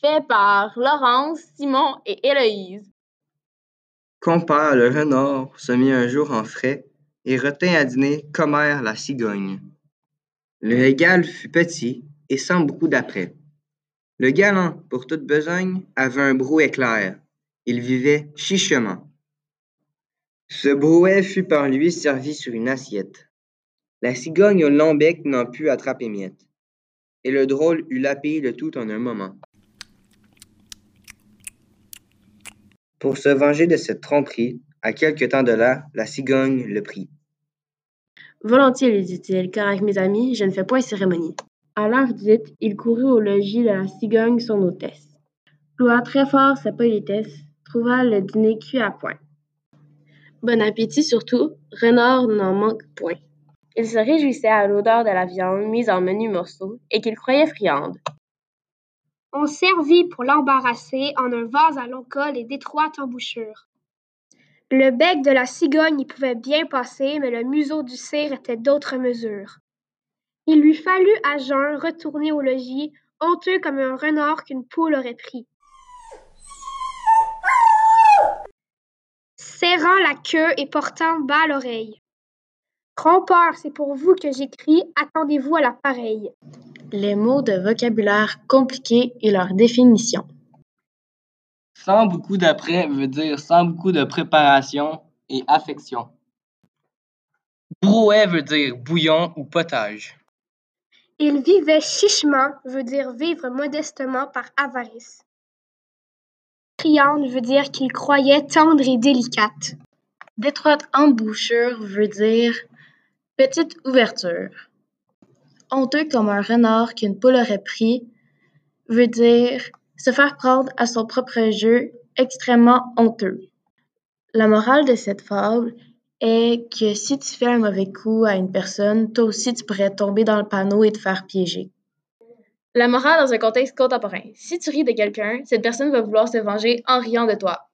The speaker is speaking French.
fait par Laurence, Simon et Héloïse. Compère le renard se mit un jour en frais et retint à dîner Commère la cigogne. Le régal fut petit et sans beaucoup d'après. Le galant, pour toute besogne, avait un brouet clair. Il vivait chichement. Ce brouet fut par lui servi sur une assiette. La cigogne au long bec n'en put attraper miette. Et le drôle eut l'appétit de tout en un moment. Pour se venger de cette tromperie, à quelque temps de là, la cigogne le prit. Volontiers, lui dit-il, car avec mes amis, je ne fais point cérémonie. À l'heure dite, il courut au logis de la cigogne, son hôtesse. Loua très fort sa politesse, trouva le dîner cuit à point. Bon appétit surtout, Renard n'en manque point. Il se réjouissait à l'odeur de la viande mise en menus morceaux et qu'il croyait friande. On servit pour l'embarrasser en un vase à long col et d'étroite embouchure. Le bec de la cigogne y pouvait bien passer, mais le museau du cire était d'autre mesure. Il lui fallut à jeun retourner au logis, honteux comme un renard qu'une poule aurait pris. Serrant la queue et portant bas l'oreille. Trompeur, c'est pour vous que j'écris, attendez-vous à la pareille les mots de vocabulaire compliqué et leur définition. Sans beaucoup d'après veut dire sans beaucoup de préparation et affection. Brouet veut dire bouillon ou potage. Il vivait chichement veut dire vivre modestement par avarice. Friande veut dire qu'il croyait tendre et délicate. D'étroite embouchure veut dire petite ouverture honteux comme un renard qu'une poule aurait pris, veut dire se faire prendre à son propre jeu, extrêmement honteux. La morale de cette fable est que si tu fais un mauvais coup à une personne, toi aussi tu pourrais tomber dans le panneau et te faire piéger. La morale dans un contexte contemporain. Si tu ris de quelqu'un, cette personne va vouloir se venger en riant de toi.